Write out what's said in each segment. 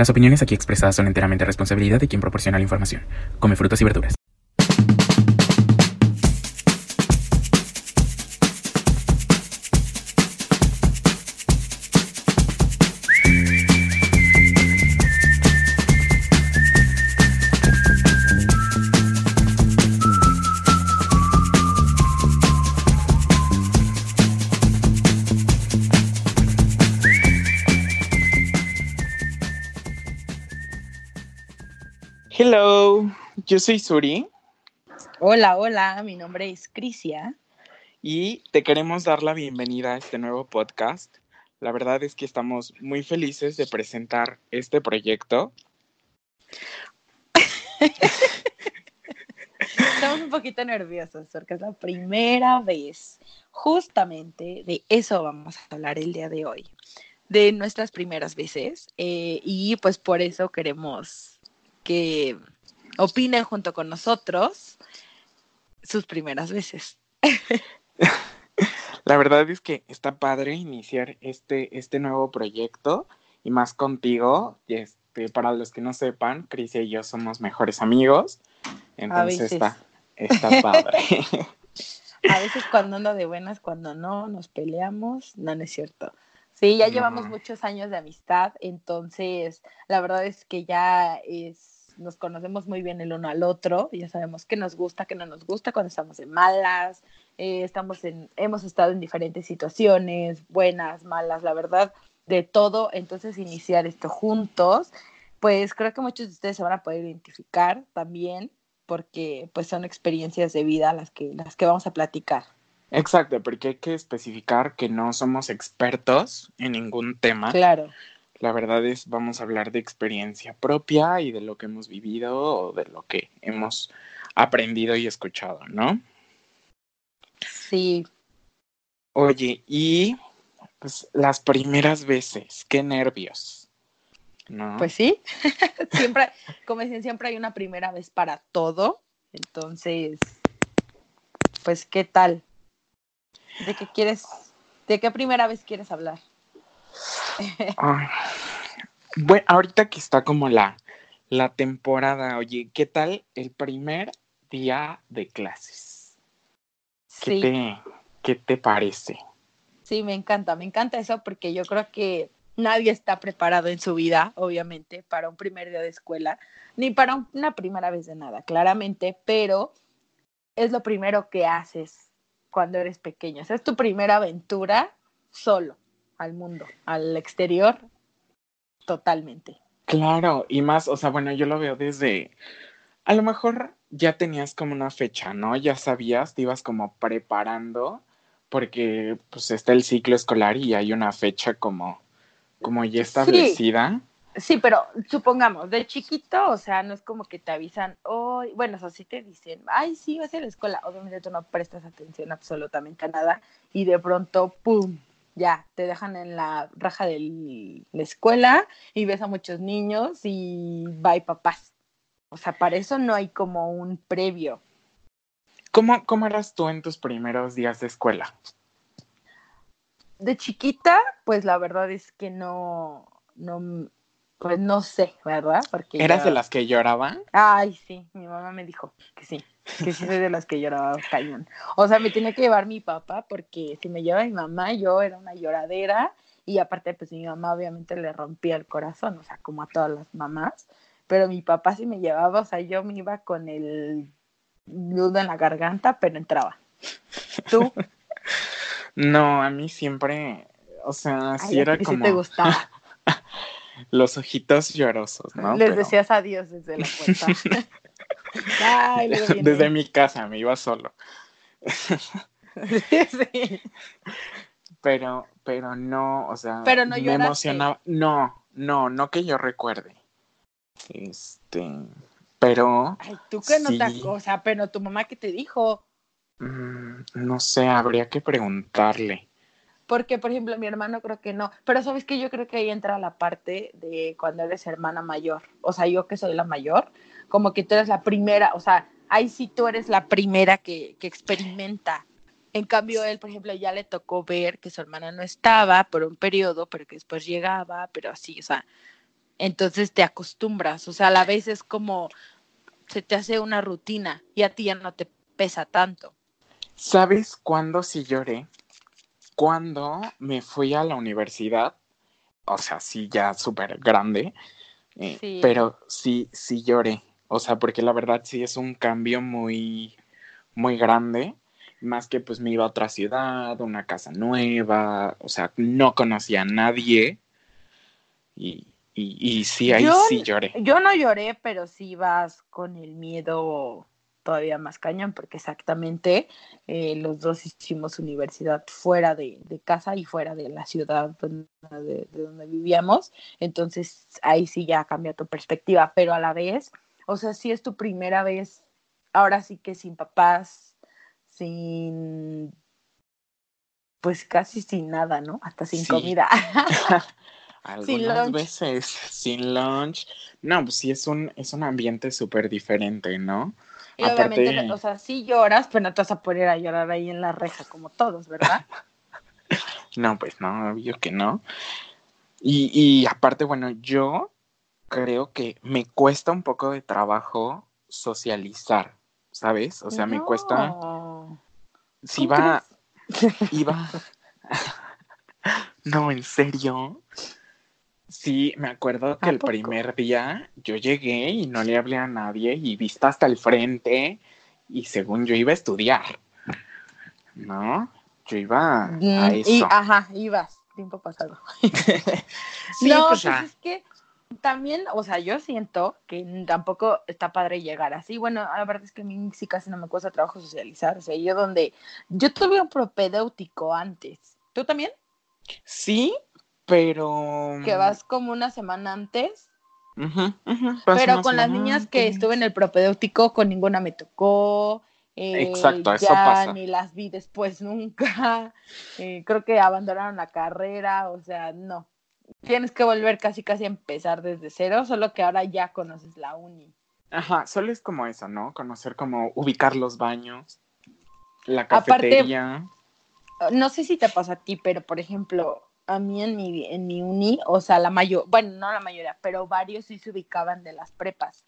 Las opiniones aquí expresadas son enteramente responsabilidad de quien proporciona la información. Come frutas y verduras. Yo soy Suri Hola, hola, mi nombre es Crisia. y te queremos dar la bienvenida a este nuevo podcast. La verdad es que estamos muy felices de presentar este proyecto. Estamos un poquito nerviosos porque es la primera vez. Justamente de eso vamos a hablar el día de hoy, de nuestras primeras veces. eh, y pues por eso queremos que opinen junto con nosotros sus primeras veces. La verdad es que está padre iniciar este, este nuevo proyecto y más contigo. Este, para los que no sepan, Crisia y yo somos mejores amigos. Entonces está, está padre. A veces cuando ando de buenas, cuando no, nos peleamos. No, no es cierto. Sí, ya No. llevamos muchos años de amistad, entonces la verdad es que ya es, nos conocemos muy bien el uno al otro, ya sabemos qué nos gusta, qué no nos gusta cuando estamos de malas, eh, estamos en, hemos estado en diferentes situaciones, buenas, malas, la verdad, de todo, entonces iniciar esto juntos, pues creo que muchos de ustedes se van a poder identificar también, porque pues son experiencias de vida las que, las que vamos a platicar. Exacto, porque hay que especificar que no somos expertos en ningún tema. Claro. La verdad es, vamos a hablar de experiencia propia y de lo que hemos vivido o de lo que hemos aprendido y escuchado, ¿no? Sí, Oye, y pues las primeras veces, qué nervios, ¿no? Pues sí, siempre, como dicen, siempre hay una primera vez para todo. Entonces, pues, ¿qué tal? ¿De qué quieres, de qué primera vez quieres hablar? Ay, Bueno, ahorita que está como la, la temporada, oye, ¿qué tal el primer día de clases? ¿Qué, Sí, te, ¿Qué te parece? sí, me encanta, me encanta eso porque yo creo que nadie está preparado en su vida, obviamente, para un primer día de escuela, ni para un- una primera vez de nada, claramente, pero es lo primero que haces cuando eres pequeño. O sea, es tu primera aventura solo al mundo, al exterior, totalmente. Claro, y más, o sea, bueno, yo lo veo desde, a lo mejor ya tenías como una fecha, ¿no? Ya sabías, te ibas como preparando, porque pues está el ciclo escolar y hay una fecha como, como ya establecida. Sí, pero supongamos, de chiquito, o sea, no es como que te avisan, hoy, bueno, o sea, sí te dicen, ay, sí, vas a la escuela. Obviamente tú no prestas atención absolutamente a nada y de pronto, ¡pum! Ya, te dejan en la raja de la escuela y ves a muchos niños y bye papás. O sea, para eso no hay como un previo. ¿Cómo, ¿Cómo eras tú en tus primeros días de escuela? De chiquita, pues la verdad es que no, no, pues no sé, ¿verdad? Porque ¿Eras de las que lloraban? Ay, sí, mi mamá me dijo que sí, que sí soy de las que lloraba cañón. O sea, me tenía que llevar mi papá porque si me lleva mi mamá, yo era una lloradera y aparte, pues mi mamá obviamente le rompía el corazón, o sea, como a todas las mamás, pero mi papá sí me llevaba, o sea, yo me iba con el nudo en la garganta, pero entraba. ¿Tú? No, a mí siempre, o sea, sí Ay, a era ti sí como te gustaba. los ojitos llorosos, ¿no? Les Pero decías adiós desde la puerta. Ay, desde mi casa me iba solo. sí. Pero, pero no, o sea, Pero no me lloraste. emocionaba. No, no, no que yo recuerde. Este, pero Ay, tú que no Sí. sea, pero tu mamá que te dijo, mm, no sé, habría que preguntarle. Porque por ejemplo mi hermano creo que no, pero sabes que yo creo que ahí entra la parte de cuando eres hermana mayor, o sea, yo que soy la mayor, como que tú eres la primera, o sea, ahí sí tú eres la primera que, que experimenta. En cambio, él, por ejemplo, ya le tocó ver que su hermana no estaba por un periodo, pero que después llegaba, pero así, o sea, entonces te acostumbras, o sea, a la vez es como se te hace una rutina y a ti ya no te pesa tanto. ¿Sabes cuándo sí lloré? Cuando me fui a la universidad, o sea, sí, ya súper grande, eh, Sí. pero sí, sí lloré. O sea, porque la verdad sí es un cambio muy, muy grande. Más que pues me iba a otra ciudad, una casa nueva, o sea, no conocía a nadie. Y, y, y sí, ahí Yo- sí lloré. Yo no lloré, pero sí vas con el miedo todavía más cañón, porque exactamente eh, los dos hicimos universidad fuera de, de casa y fuera de la ciudad donde- de, de donde vivíamos. Entonces ahí sí ya cambia tu perspectiva, pero a la vez, o sea, si es tu primera vez, ahora sí que sin papás, sin, pues casi sin nada, ¿no? Hasta sin Sí. comida. Algunas lunch. veces sin lunch. No, pues sí es un, es un ambiente súper diferente, ¿no? Y obviamente, o sea, sí lloras, pero no te vas a poner a llorar ahí en la reja como todos, ¿verdad? No, pues no, obvio que no. Y, y aparte, bueno, yo creo que me cuesta un poco de trabajo socializar, ¿sabes? O sea, me cuesta, si ¿Cómo va, crees? iba, no, en serio. Sí, me acuerdo que ¿A el poco? primer día yo llegué y no le hablé a nadie y vista hasta el frente y según yo iba a estudiar, ¿no? Yo iba a Mm, eso. Y, ajá, ibas, tiempo pasado. Sí, no, pues pues ya. es que también, o sea, yo siento que tampoco está padre llegar así. Bueno, la verdad es que a mí sí casi no me cuesta trabajo socializar. O sea, yo donde, yo tuve un propedéutico antes. ¿Tú también? Sí, pero. Que vas como una semana antes. Ujú, vas Pero con las niñas que estuve en el propedéutico, con ninguna me tocó. eh, Exacto, eso ya pasa. Ni las vi después nunca. eh, creo que abandonaron la carrera, o sea, no. Tienes que volver casi casi a empezar desde cero, solo que ahora ya conoces la uni. Ajá, solo es como eso, ¿no? Conocer como ubicar los baños, la Aparte- cafetería. No sé si te pasa a ti, pero por ejemplo, a mí en mi, en mi uni, o sea, la mayor, bueno, no la mayoría, pero varios sí se ubicaban de las prepas.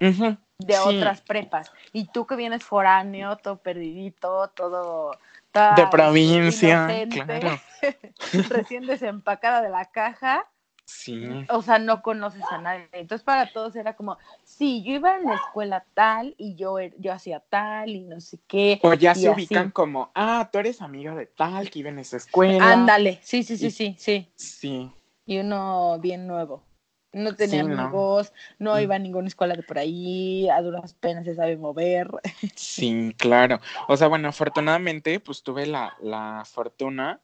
De sí. otras prepas. Y tú que vienes foráneo, todo perdidito, todo... toda, De provincia, claro. recién desempacada de la caja, Sí. o sea, no conoces a nadie. Entonces para todos era como, sí, yo iba en la escuela tal y yo, er- yo hacía tal y no sé qué. O ya se así. ubican como, ah, tú eres amiga de tal que iba en esa escuela. Ándale, sí, sí, sí, Y- sí, sí. Sí. Y uno bien nuevo. No tenía Sí, amigos, no Mm. iba a ninguna escuela de por ahí, a duras penas se sabe mover. Sí, claro. O sea, bueno, afortunadamente, pues tuve la, la fortuna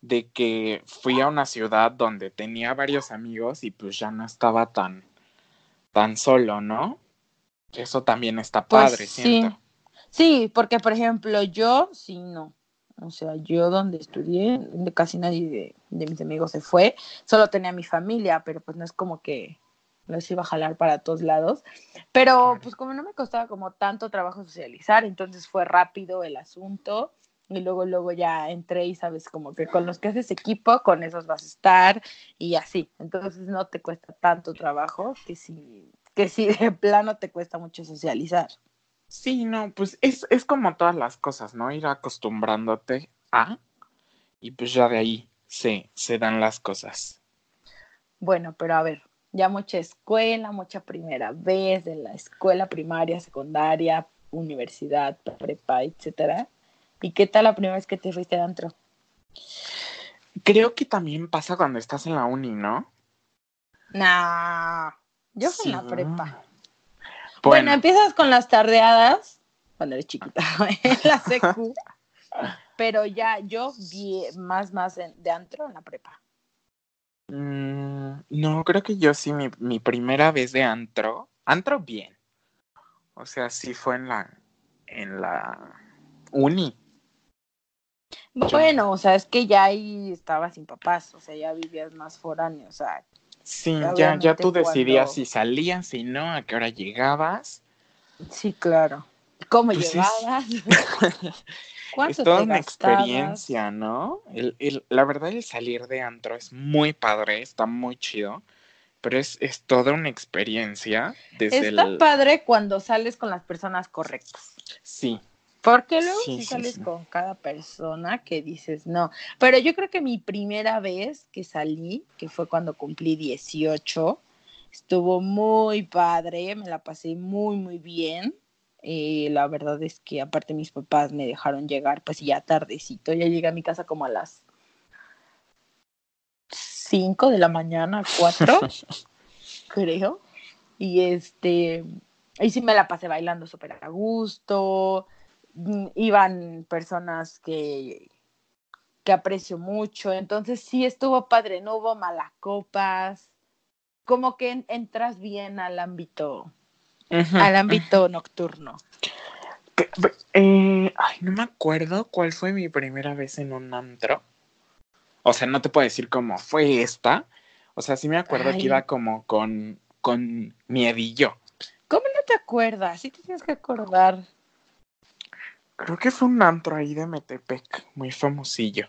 de que fui a una ciudad donde tenía varios amigos y pues ya no estaba tan, tan solo, ¿no? Eso también está Pues padre, sí. siento. Sí, porque por ejemplo, yo sí no. O sea, yo donde estudié, casi nadie de, de mis amigos se fue. Solo tenía mi familia, pero pues no es como que los iba a jalar para todos lados. Pero pues como no me costaba como tanto trabajo socializar, entonces fue rápido el asunto. Y luego, luego ya entré y sabes como que con los que haces equipo, con esos vas a estar y así. Entonces no te cuesta tanto trabajo que si, que si de plano te cuesta mucho socializar. Sí, no, pues es, es como todas las cosas, ¿no? Ir acostumbrándote a y pues ya de ahí se, se dan las cosas. Bueno, pero a ver, ya mucha escuela, mucha primera vez de la escuela primaria, secundaria, universidad, prepa, etcétera. ¿Y qué tal la primera vez que te fuiste adentro? Creo que también pasa cuando estás en la uni, ¿no? Nah, yo fui en la prepa. Bueno, Bueno, empiezas con las tardeadas cuando eres chiquita, en la secu. pero ya yo vi más, más de antro en la prepa. Mm, no, creo que yo sí, mi, mi primera vez de antro, antro bien. O sea, sí fue en la, en la uni. Bueno, o sea, es que ya ahí estabas sin papás, o sea, ya vivías más foráneo, o sea, Sí, ya, ya tú decidías cuando- si salías, si no, a qué hora llegabas. Sí, claro. ¿Cómo Pues es- llegabas? ¿Cuánto Es toda una gastabas? experiencia, ¿no? El, el- la verdad, el salir de antro es muy padre, está muy chido, pero es, es toda una experiencia desde Está el... padre cuando sales con las personas correctas. Sí, Porque luego Sí, sales sí. con cada persona que dices no. Pero yo creo que mi primera vez que salí, que fue cuando cumplí 18, estuvo muy padre, me la pasé muy, muy bien. Eh, la verdad es que aparte mis papás me dejaron llegar pues ya tardecito, ya llegué a mi casa como a las 5 de la mañana, 4, creo. Y este, y sí me la pasé bailando súper a gusto. Mm, Iban personas que, que aprecio mucho. Entonces sí estuvo padre, no hubo malacopas. Como que en- entras bien al ámbito, al ámbito nocturno. Eh, ay, no me acuerdo cuál fue mi primera vez en un antro. O sea, no te puedo decir cómo fue esta. O sea, sí me acuerdo Ay. que iba como con, con miedillo. ¿Cómo no te acuerdas? Sí te tienes que acordar. Creo que fue un antro ahí de Metepec, muy famosillo.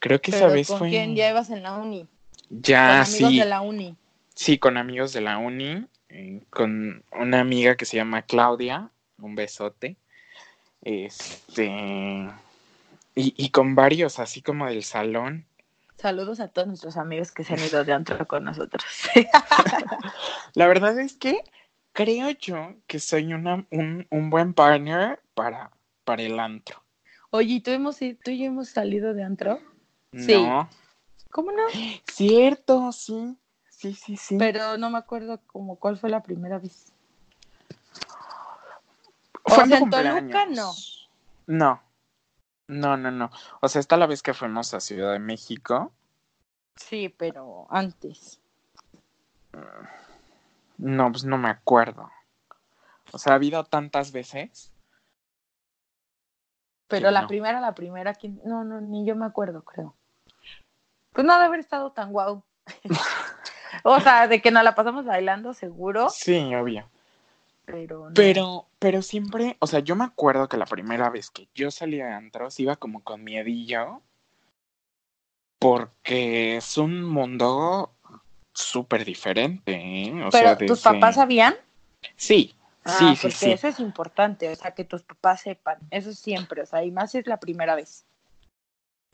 Creo que esa vez ¿con fue. quién ya ibas en la uni? Ya, con amigos sí. de la uni. Sí, con amigos de la uni, eh, con una amiga que se llama Claudia, un besote. Este. Y, y con varios, así como del salón. Saludos a todos nuestros amigos que se han ido de antro con nosotros. La verdad es que creo yo que soy una, un, un buen partner para, para el antro. Oye, ¿y ¿tú, hemos, ¿tú y yo hemos salido de antro? Sí. No. ¿Cómo no? Cierto, sí. Sí, sí, sí. Pero no me acuerdo como cuál fue la primera vez. Fue o mi sea, en Toluca, cumpleaños. No. No, no, no. O sea, esta la vez que fuimos a Ciudad de México. Sí, pero antes. No, pues no me acuerdo. O sea, ha habido tantas veces. Pero la no. primera, la primera, ¿quién? no, no, ni yo me acuerdo, creo. Pues no ha de haber estado tan guau. o sea, de que nos la pasamos bailando, seguro, Sí, obvio. pero no. Pero, pero siempre, o sea, yo me acuerdo que la primera vez que yo salí de antros iba como con miedillo. Porque es un mundo súper diferente, ¿eh? O Pero sea, tus papás sabían. Sí, Ah, sí, sí, porque sí. eso es importante, o sea, que tus papás sepan, eso siempre, o sea, y más si es la primera vez.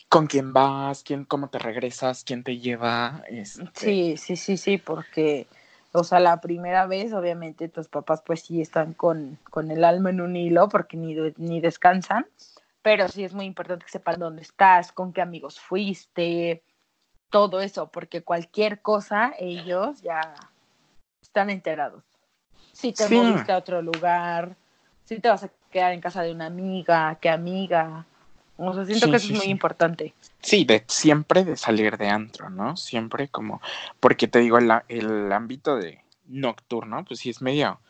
¿Con quién vas? ¿Quién, cómo te regresas? ¿Quién te lleva? Este, Sí, sí, sí, sí, porque, o sea, la primera vez, obviamente, tus papás pues sí están con, con el alma en un hilo porque ni, ni descansan, pero sí es muy importante que sepan dónde estás, con qué amigos fuiste, todo eso, porque cualquier cosa ellos ya están enterados. Si te Sí. moviste a otro lugar, si te vas a quedar en casa de una amiga, qué amiga. O sea, siento Sí, que eso sí, es muy importante. Sí, de siempre de salir de antro, ¿no? Siempre como, porque te digo, el ámbito de nocturno, pues sí es medio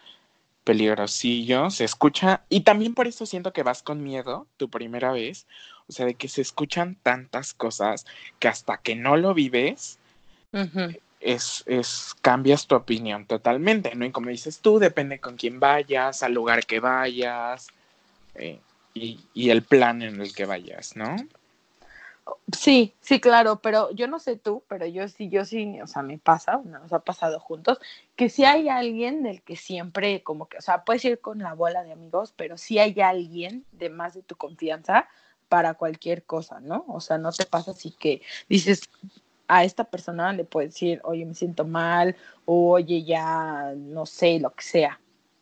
peligrosillo, se escucha, y también por eso siento que vas con miedo tu primera vez, o sea, de que se escuchan tantas cosas que hasta que no lo vives, es, es, cambias tu opinión totalmente, ¿no? Y como dices tú, depende con quién vayas, al lugar que vayas, eh, y, y el plan en el que vayas, ¿no? Sí, sí, claro, pero yo no sé tú, pero yo sí, yo sí, o sea, me pasa, nos ha pasado juntos, que si hay alguien del que siempre, como que, o sea, puedes ir con la bola de amigos, pero si hay alguien de más de tu confianza para cualquier cosa, ¿no? O sea, no te pasa así que dices a esta persona le puedes decir, oye, me siento mal, o oye, ya, no sé, lo que sea.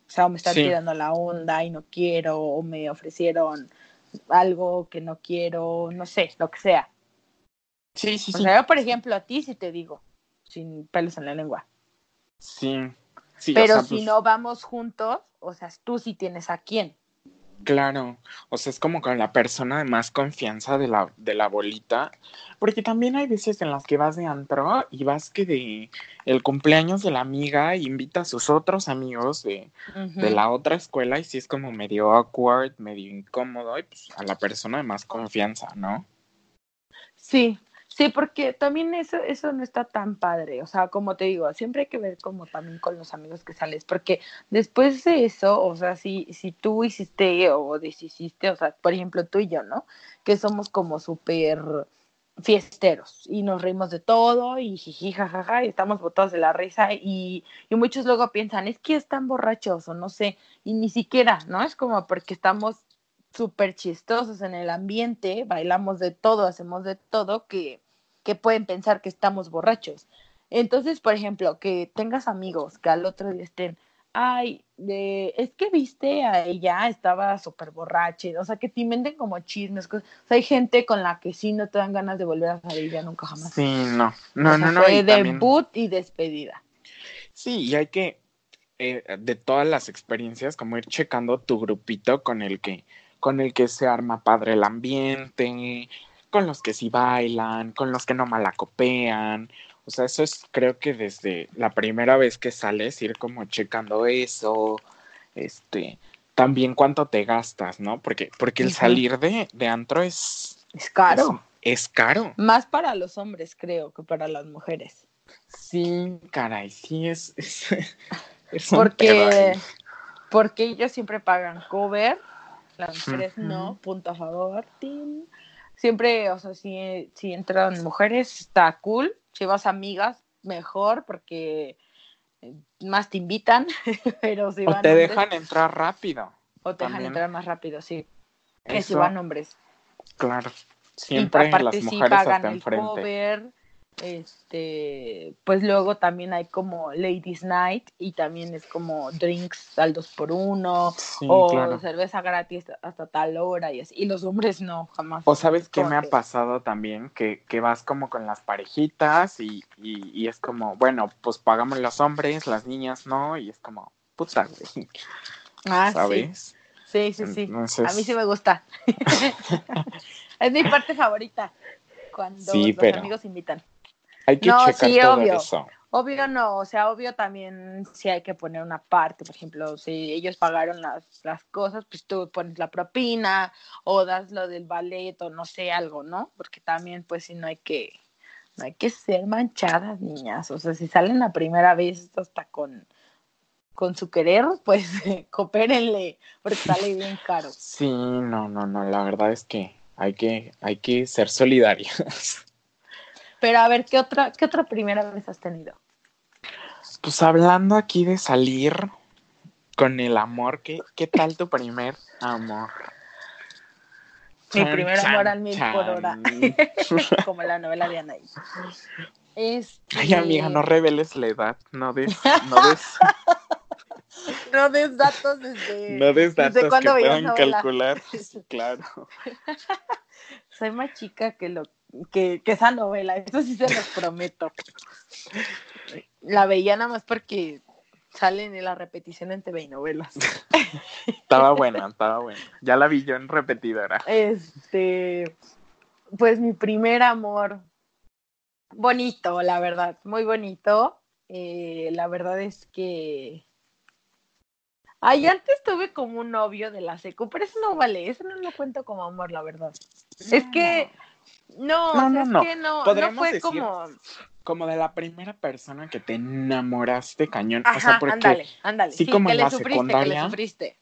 O sea, o me están Sí. tirando la onda y no quiero, o me ofrecieron algo que no quiero, no sé, lo que sea. Sí, sí, O sí. sea, yo, por ejemplo, a ti sí te digo, sin pelos en la lengua. Sí, sí, o Pero sea, si pues, no vamos juntos, o sea, tú sí tienes a quién. Claro, o sea, es como con la persona de más confianza de la, de la bolita, porque también hay veces en las que vas de antro y vas que de el cumpleaños de la amiga y invita a sus otros amigos de, de la otra escuela y sí es como medio awkward, medio incómodo y pues a la persona de más confianza, ¿no? Sí, sí, porque también eso, eso no está tan padre. O sea, como te digo, siempre hay que ver como también con los amigos que sales, porque después de eso, o sea, si, si tú hiciste o deshiciste, o sea, por ejemplo, tú y yo, ¿no? Que somos como súper fiesteros y nos reímos de todo y jiji, jajaja, y estamos botados de la risa y, y muchos luego piensan, es que están borrachos o no sé, y ni siquiera, ¿no? Es como porque estamos súper chistosos en el ambiente, bailamos de todo, hacemos de todo, que, que pueden pensar que estamos borrachos. Entonces, por ejemplo, que tengas amigos que al otro día estén, ay, de, es que viste a ella, estaba súper borracha, o sea, que te inventen como chismes, cosas. o sea, hay gente con la que sí no te dan ganas de volver a salir ya nunca jamás. Sí, no, no, O sea, no, no. Fue y también- debut y despedida. Sí, y hay que, eh, de todas las experiencias, como ir checando tu grupito con el que, con el que se arma padre el ambiente, con los que sí bailan, con los que no malacopean. O sea, eso es, creo que desde la primera vez que sales, ir como checando eso, este, también cuánto te gastas, ¿no? Porque, porque el salir de, de antro es, Es caro. es, es caro. Más para los hombres, creo, que para las mujeres. Sí, caray, sí es, es, es Porque, porque ellos siempre pagan cover, las mujeres no, punto a favor. Siempre, o sea, si, si entran mujeres, está cool. Si vas amigas, mejor, porque eh, más te invitan, pero si O van te hombres, dejan entrar rápido. o te dejan entrar más rápido, sí. Que si van hombres. claro. Y Siempre aparte las sí mujeres pagan hasta el enfrente. cover, este, pues luego también hay como Ladies Night y también es como drinks al dos por uno Sí, o claro. cerveza gratis hasta tal hora y así. Y los hombres no, jamás. O sabes qué me ha pasado también, que, que vas como con las parejitas y, y, y es como, bueno, pues pagamos los hombres, las niñas no, y es como, puta, güey, Ah, sí. ¿sabes? Sí, sí, sí. Entonces, A mí sí me gusta. es mi parte favorita. Cuando Sí, los pero- amigos invitan. Hay que No, checar sí, todo obvio. eso. Obvio no, o sea, obvio también sí hay que poner una parte, por ejemplo, si ellos pagaron las, las cosas, pues tú pones la propina o das lo del ballet o no sé, algo, ¿no? Porque también pues si no hay que, no hay que ser manchadas, niñas, o sea, si salen la primera vez hasta con, con su querer, pues coopérenle, porque sale bien caro. Sí, no, no, no, la verdad es que hay que, hay que ser solidarios. Pero a ver, ¿qué otra, qué otra primera vez has tenido? Pues hablando aquí de salir con el amor, ¿qué, qué tal tu primer amor? Mi Chan, primer chan, amor al mil por hora. chan. Como la novela de Anaí. Este... Ay, amiga, no reveles la edad, no des, no des, No des datos desde. no des ¿Desde datos que cuándo veías puedan calcular. Claro. Soy más chica que lo que, que esa novela, eso sí se los prometo. La veía nada más porque salen en la repetición en TV y novelas. Estaba buena, estaba buena. Ya la vi yo en repetidora. Este, pues mi primer amor, bonito, la verdad, muy bonito. Eh, la verdad es que. Ay, antes tuve como un novio de la secu, pero eso no vale, eso no lo cuento como amor, la verdad. Es que, no, No, o sea, no, es no. que no, no Podríamos fue decir- como. Como de la primera persona que te enamoraste cañón. Ajá, o sea, porque, ándale, ándale. sí, Sí, como que en le la sufriste, que secundaria. le sufriste.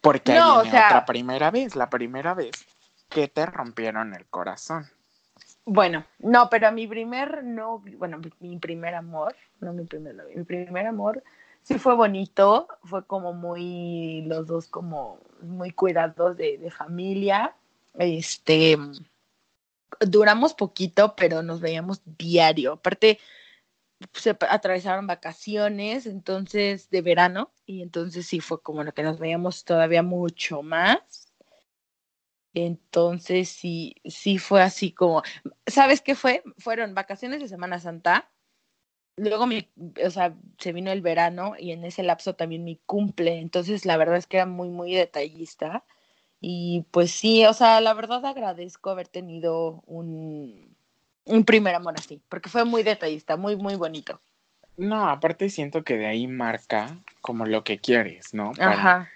Porque ahí No, o viene sea- otra primera vez, la primera vez que te rompieron el corazón. Bueno, no, pero mi primer no, bueno, mi- mi primer amor, no mi primer novio, mi primer amor sí fue bonito, fue como muy, los dos como muy cuidados de, de familia, este, duramos poquito, pero nos veíamos diario, aparte se pa- atravesaron vacaciones, entonces, de verano, y entonces sí fue como lo que nos veíamos todavía mucho más. Entonces sí, sí fue así como, ¿sabes qué fue? Fueron vacaciones de Semana Santa. Luego mi, o sea, se vino el verano y en ese lapso también mi cumple. Entonces la verdad es que era muy, muy detallista. Y pues sí, o sea, la verdad agradezco haber tenido un, un primer amor así, porque fue muy detallista, muy, muy bonito. No, aparte siento que de ahí marca como lo que quieres, ¿no? Para- Ajá,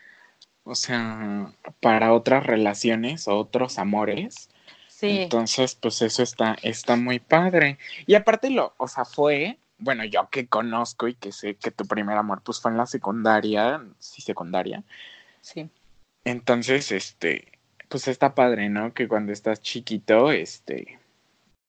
O sea, para otras relaciones o otros amores. sí. Entonces, pues eso está, está muy padre. Y aparte lo, o sea, fue, bueno, yo que conozco y que sé que tu primer amor pues fue en la secundaria, sí, secundaria. Sí. Entonces, este, pues está padre, ¿no? Que cuando estás chiquito, este,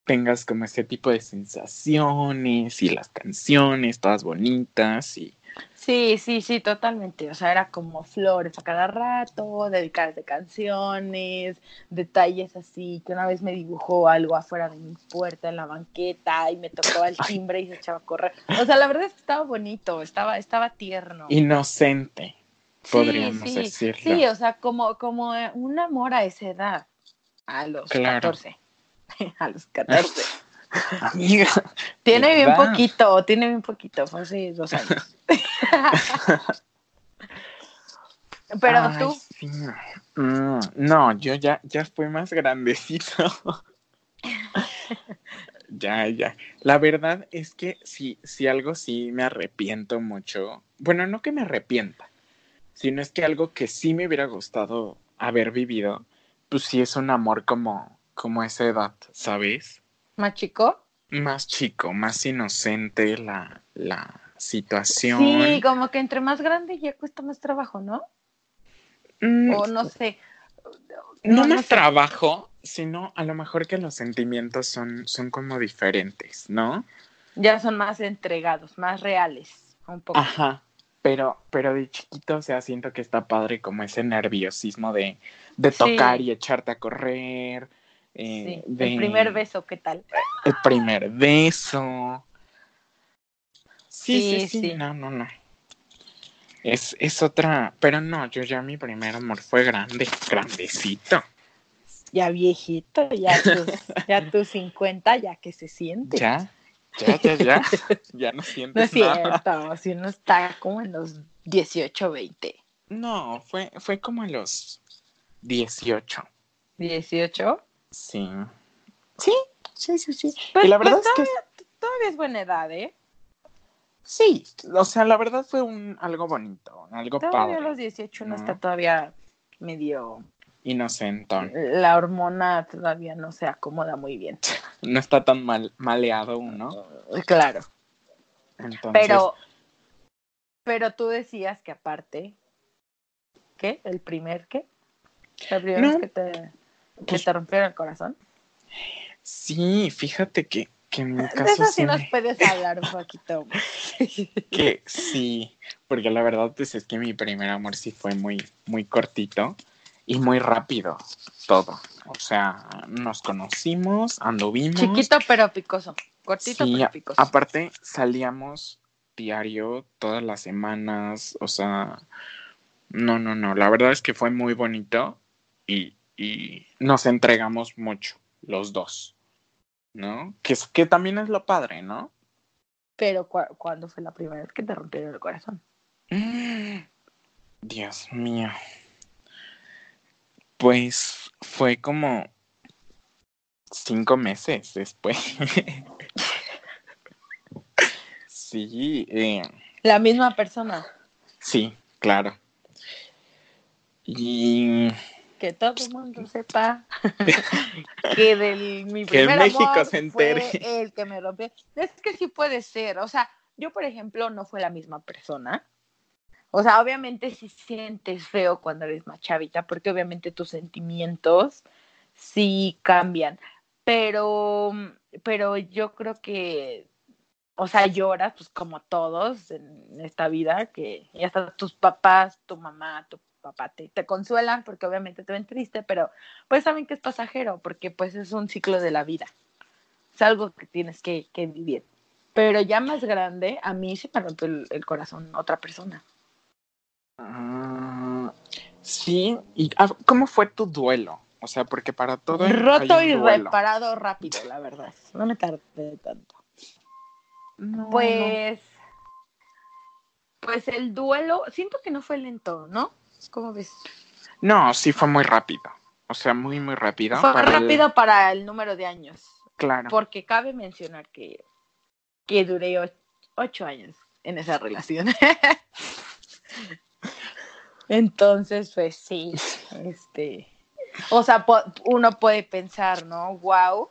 tengas como ese tipo de sensaciones y las canciones todas bonitas y Sí, sí, sí, totalmente. O sea, era como flores a cada rato, dedicadas de canciones, detalles así, que una vez me dibujó algo afuera de mi puerta en la banqueta y me tocó el timbre y se echaba a correr. O sea, la verdad es que estaba bonito, estaba, estaba tierno. inocente, podríamos sí, decirlo. Sí, o sea, como, como un amor a esa edad, a los Claro. 14. a los 14. Amiga, Tiene bien poquito, tiene bien poquito, fue hace dos años. Pero Ay, tú, sí. Mm, no, yo ya, ya fui más grandecito. ya, ya. La verdad es que si, si algo sí me arrepiento mucho. Bueno, no que me arrepienta, sino es que algo que sí me hubiera gustado haber vivido, pues sí es un amor como, como esa edad, ¿sabes? más chico. Más chico, más inocente la, la situación. Sí, como que entre más grande ya cuesta más trabajo, ¿no? Mm, O no sé. no, no más sé. trabajo, sino a lo mejor que los sentimientos son, son como diferentes, ¿no? Ya son más entregados, más reales, un poco. Ajá. Pero, pero de chiquito, o sea, siento que está padre como ese nerviosismo de, de Sí. tocar y echarte a correr. eh, Sí, de- El primer beso, ¿qué tal? El primer beso. Sí, sí, Sí, sí, sí. no, no, no. Es, es otra, pero no, yo ya mi primer amor fue grande, grandecito. Ya viejito, ya tus, ya tus 50, ya que se siente. Ya, ya, ya, ya. Ya no No es sientes nada. cierto, si uno está como en los 18, 20. No, fue, fue como a los 18. 18. Sí. Sí, sí, sí, sí. Pues, y la verdad pues, es que todavía, todavía es buena edad, ¿eh? sí, o sea, la verdad fue un algo bonito, algo Todavía a los 18 uno ¿no? está todavía medio... inocentón. La hormona todavía no se acomoda muy bien. No está tan mal maleado uno. Claro. Entonces, Pero, pero tú decías que aparte, ¿qué? ¿El primer qué? ¿La primera No, vez que te, que pues- te rompieron el corazón? sí, fíjate que, que en mi De caso eso sí sí nos me- puedes hablar un poquito. que sí, porque la verdad pues es que mi primer amor sí fue muy, muy cortito y muy rápido todo. O sea, nos conocimos, anduvimos. Chiquito pero picoso. Cortito Sí, pero picoso. aparte salíamos diario, todas las semanas, o sea, no, no, no, la verdad es que fue muy bonito y, y nos entregamos mucho, los dos, ¿no? Que, que también es lo padre, ¿no? Pero ¿cu- ¿cuándo fue la primera vez que te rompieron el corazón? Dios mío. Pues fue como cinco meses después. sí, eh, La misma persona. sí, claro. Y Que todo el mundo sepa que del mi Que primer México amor se entere. fue el que me rompió. Es que sí puede ser. O sea, yo, por ejemplo, no fue la misma persona. O sea, obviamente sí sientes feo cuando eres más chavita, porque obviamente tus sentimientos sí cambian. Pero, pero yo creo que, o sea, lloras, pues como todos en esta vida, que y hasta tus papás, tu mamá, tu papá te, te consuelan, porque obviamente te ven triste, pero pues saben que es pasajero, porque pues es un ciclo de la vida. Es algo que tienes que, que vivir. Pero ya más grande, a mí se me rompió el corazón otra persona. Ah, sí, y ah, ¿cómo fue tu duelo? O sea, porque para todo hay Roto un y duelo. reparado rápido, la verdad. No me tardé tanto. No, Pues, pues el duelo, siento que no fue lento, ¿no? ¿Cómo ves? no. Sí fue muy rápido. O sea, muy, muy rápido. fue para el- rápido para el número de años. Claro. Porque cabe mencionar que, que duré ocho años en esa relación. Entonces, pues sí, este, o sea, uno puede pensar, ¿no? Wow,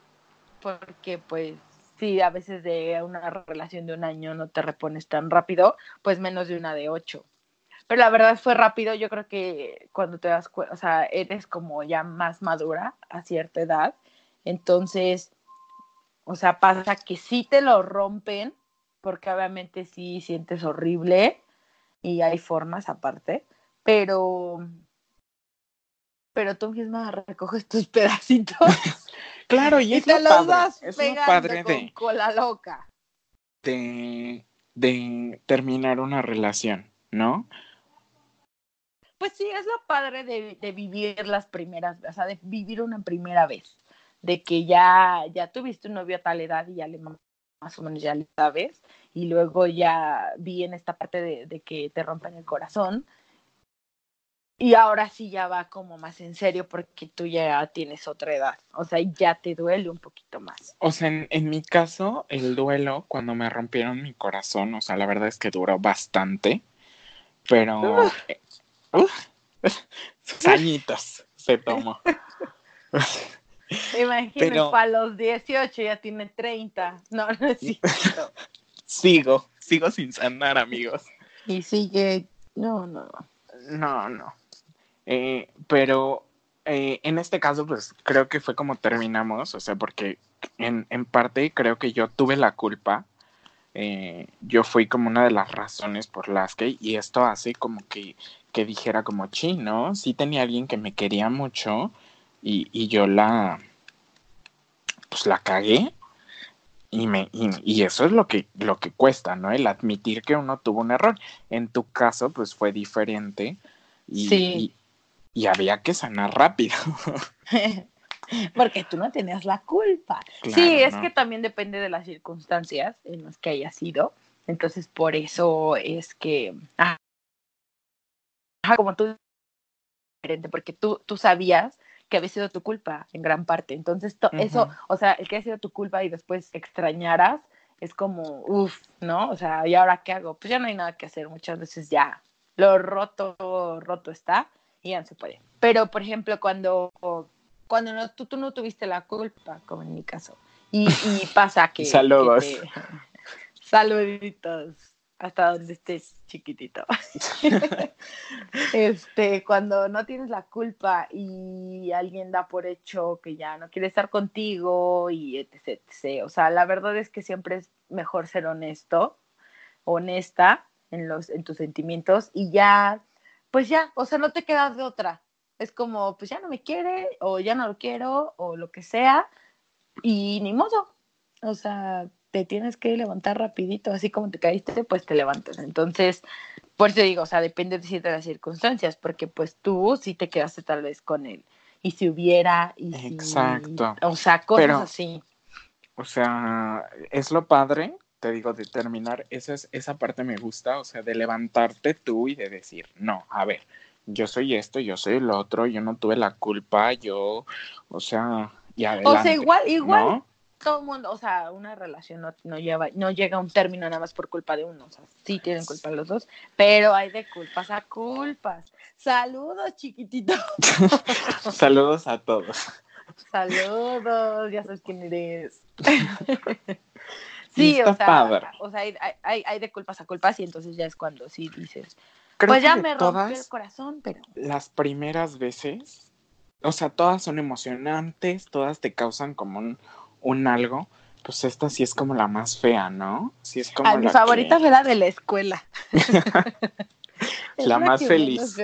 porque pues sí, a veces de una relación de un año no te repones tan rápido, pues menos de una de ocho. Pero la verdad fue rápido, yo creo que cuando te das cuenta, o sea, eres como ya más madura a cierta edad, entonces, o sea, pasa que sí te lo rompen, porque obviamente sí sientes horrible y hay formas aparte, pero pero tú misma recoges tus pedacitos. claro, y, es te lo padre, vas es lo pegando padre con de, cola loca. de, de terminar una relación, ¿no? Pues sí, es lo padre de, de vivir las primeras, o sea, de vivir una primera vez, de que ya, ya tuviste un novio a tal edad y ya le más o menos ya le sabes, y luego ya vi en esta parte de, de que te rompen el corazón, y ahora sí ya va como más en serio porque tú ya tienes otra edad, o sea, ya te duele un poquito más. O sea, en, en mi caso, el duelo, cuando me rompieron mi corazón, o sea, la verdad es que duró bastante, pero... eh, uf, sus añitos se tomó. Imagínate, Pero- para los 18 ya tiene 30, no, no es cierto. sigo, sigo sin sanar, amigos. Y sigue, no, no, No, no. Eh, pero eh, en este caso, pues creo que fue como terminamos, o sea, porque en, en parte creo que yo tuve la culpa. Eh, yo fui como una de las razones por las que, y esto hace como que, que dijera como, chino, sí tenía alguien que me quería mucho y, y yo la, pues la cagué. Y, me, y, y eso es lo que, lo que cuesta, ¿no? El admitir que uno tuvo un error. En tu caso, pues fue diferente y, Sí. Y, había que sanar rápido. Porque tú no tenías la culpa. Claro, sí, es ¿no? que también depende de las circunstancias en las que haya sido. Entonces, por eso es que, ajá, como tú, diferente, porque tú, tú sabías que había sido tu culpa en gran parte. Entonces, to- eso, o sea, el que haya sido tu culpa y después extrañaras, es como, uff, ¿no? O sea, ¿y ahora qué hago? Pues ya no hay nada que hacer. Muchas veces ya lo roto, roto está y ya no se puede. Pero, por ejemplo, cuando, cuando no, tú, tú no tuviste la culpa, como en mi caso, y, y pasa que... Saludos. que te- Saluditos, hasta donde estés, chiquitito. este, cuando no tienes la culpa y alguien da por hecho que ya no quiere estar contigo y etc, etc. O sea, la verdad es que siempre es mejor ser honesto, honesta en los en tus sentimientos y ya pues ya, o sea, no te quedas de otra. Es como, pues ya no me quiere o ya no lo quiero o lo que sea y ni modo. O sea, te tienes que levantar rapidito, así como te caíste, pues te levantas. Entonces, por eso digo, o sea, depende de, de las circunstancias, porque pues tú sí te quedaste tal vez con él. Y si hubiera, y si... Exacto. O sea, cosas Pero- así. O sea, es lo padre, te digo, de terminar, esa, es, esa parte me gusta, o sea, de levantarte tú y de decir, no, a ver, yo soy esto, yo soy el otro, yo no tuve la culpa, yo, o sea, y adelante. O sea, igual, igual ¿no? todo el mundo, o sea, una relación no, no lleva, no llega a un término nada más por culpa de uno, o sea, sí tienen culpa los dos, pero hay de culpas a culpas. Saludos, chiquitito. Saludos a todos. Saludos, ya sabes quién eres. Sí, está o sea, padre. o sea hay, hay, hay de culpas a culpas y entonces ya es cuando sí dices, Creo pues ya me rompió el corazón, pero las primeras veces, o sea, todas son emocionantes, todas te causan como un, un algo, pues esta sí es como la más fea, ¿no? Sí es como Ah, mi la favorita que- fue la de la escuela. Es La más feliz.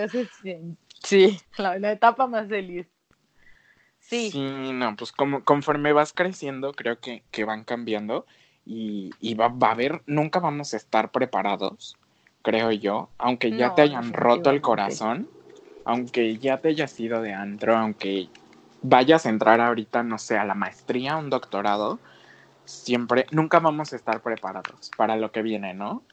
Sí, la, la etapa más feliz. Sí, Sí, no, pues como conforme vas creciendo, creo que, que van cambiando y, y va, va a haber, nunca vamos a estar preparados, creo yo, aunque ya No, te hayan roto el corazón, aunque ya te hayas ido de antro, aunque vayas a entrar ahorita, no sé, a la maestría, un doctorado, siempre, nunca vamos a estar preparados para lo que viene, ¿no?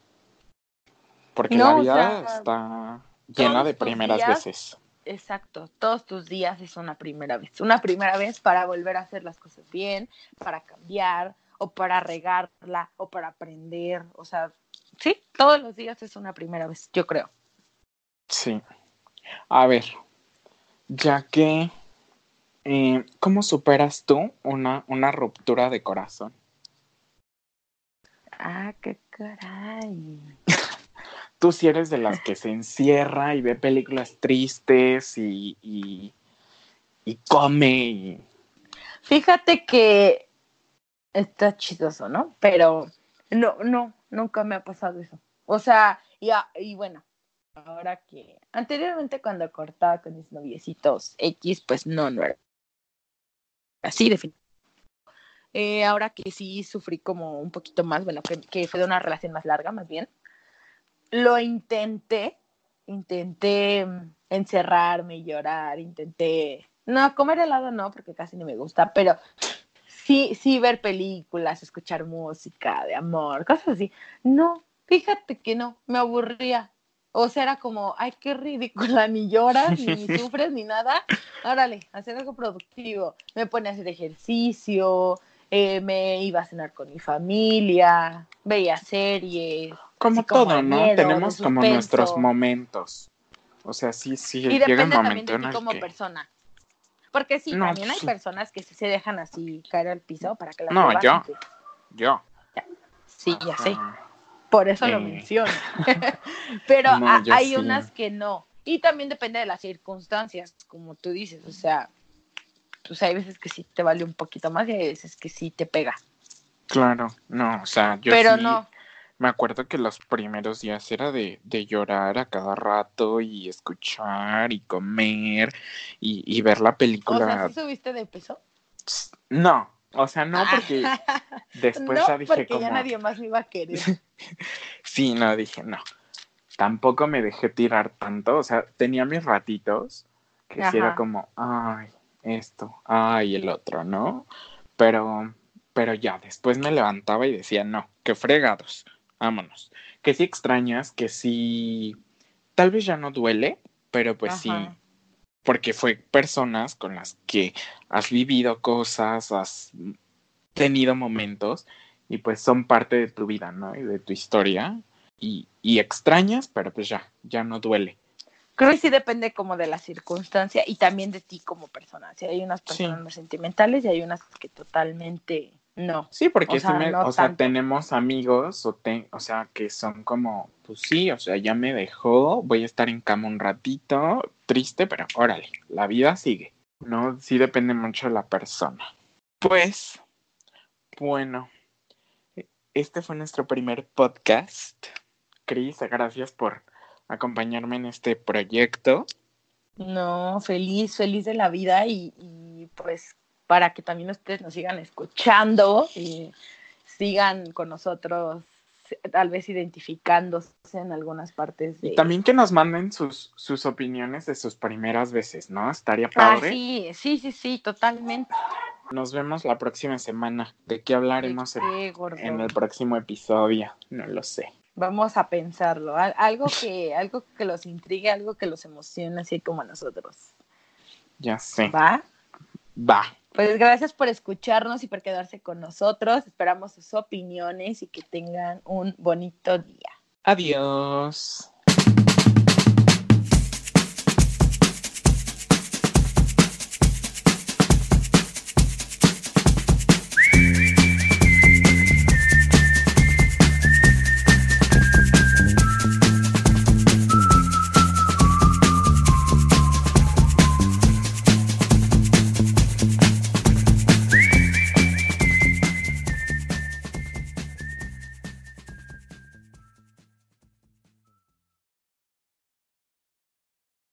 Porque No, la o vida sea, está llena de primeras días veces. exacto. Todos tus días es una primera vez. Una primera vez para volver a hacer las cosas bien, para cambiar, o para regarla, o para aprender. O sea, sí, todos los días es una primera vez, yo creo. Sí. A ver, ya que, eh, ¿cómo superas tú una, una ruptura de corazón? Ah, qué caray. tú sí eres de las que se encierra y ve películas tristes y, y, y come y... Fíjate que está chistoso, ¿no? Pero no, no, nunca me ha pasado eso. O sea, ya, y bueno, ahora que anteriormente cuando cortaba con mis noviecitos X, pues no, no era así definitivamente. Eh, ahora que sí sufrí como un poquito más, bueno, que, que fue de una relación más larga, más bien, lo intenté, intenté mm, encerrarme y llorar, intenté, no, comer helado no, porque casi no me gusta, pero sí, sí ver películas, escuchar música de amor, cosas así. No, fíjate que no, me aburría. O sea, era como, ay, qué ridícula, ni lloras, ni sufres, ni nada. Órale, hacer algo productivo. Me pone a hacer ejercicio, eh, me iba a cenar con mi familia, veía series. Como todo, ¿no? miedo, Tenemos como nuestros momentos. O sea, sí, sí, Y llega un también momento en el como que... persona. Porque sí, No, también hay personas que sí se dejan así caer al piso para que las No, yo. Yo. Sí, ya sé. Ah, Por eso lo Eh. menciono. Pero No, hay sí. unas que no. Y también depende de las circunstancias, como tú dices. O sea, pues hay veces que sí te vale un poquito más y hay veces que sí te pega. Claro, no, o sea, yo Pero sí no. Me acuerdo que los primeros días era de, de llorar a cada rato y escuchar y comer y, y ver la O película. sea, ¿sí subiste de peso? No, o sea, no, porque después no, ya dije porque como... ya nadie más me iba a querer. Sí, no, dije, no. Tampoco me dejé tirar tanto, o sea, tenía mis ratitos que sí era como, ay, esto, ay, el otro, ¿no? Pero, pero ya, después me levantaba y decía, no, qué fregados, vámonos. Que sí extrañas, que sí, tal vez ya no duele, pero pues sí, porque fue personas con las que has vivido cosas, has tenido momentos y pues son parte de tu vida, ¿no? Y de tu historia y, y extrañas, pero pues ya, ya no duele. Creo que sí depende como de la circunstancia y también de ti como persona. Si hay unas personas Sí. más sentimentales y hay unas que totalmente no. Sí, porque O sea, sí me- no o sea, tanto. tenemos amigos, o, te- o sea, que son como, pues sí, o sea, ya me dejó, voy a estar en cama un ratito, triste, pero órale, la vida sigue. No, sí depende mucho de la persona. Pues, bueno, este fue nuestro primer podcast. Cris, gracias por acompañarme en este proyecto. No, feliz, feliz de la vida y, y, pues para que también ustedes nos sigan escuchando y sigan con nosotros, tal vez identificándose en algunas partes de... Y también que nos manden sus, sus opiniones de sus primeras veces, ¿no? Estaría Ah, padre. sí, sí, sí, sí, totalmente. Nos vemos la próxima semana. ¿De qué hablaremos en, en el próximo episodio? No lo sé. Vamos a pensarlo, al- algo que, algo que los intrigue, algo que los emocione, así como a nosotros. Ya sé. ¿Va? Va. Pues gracias por escucharnos y por quedarse con nosotros. Esperamos sus opiniones y que tengan un bonito día. Adiós.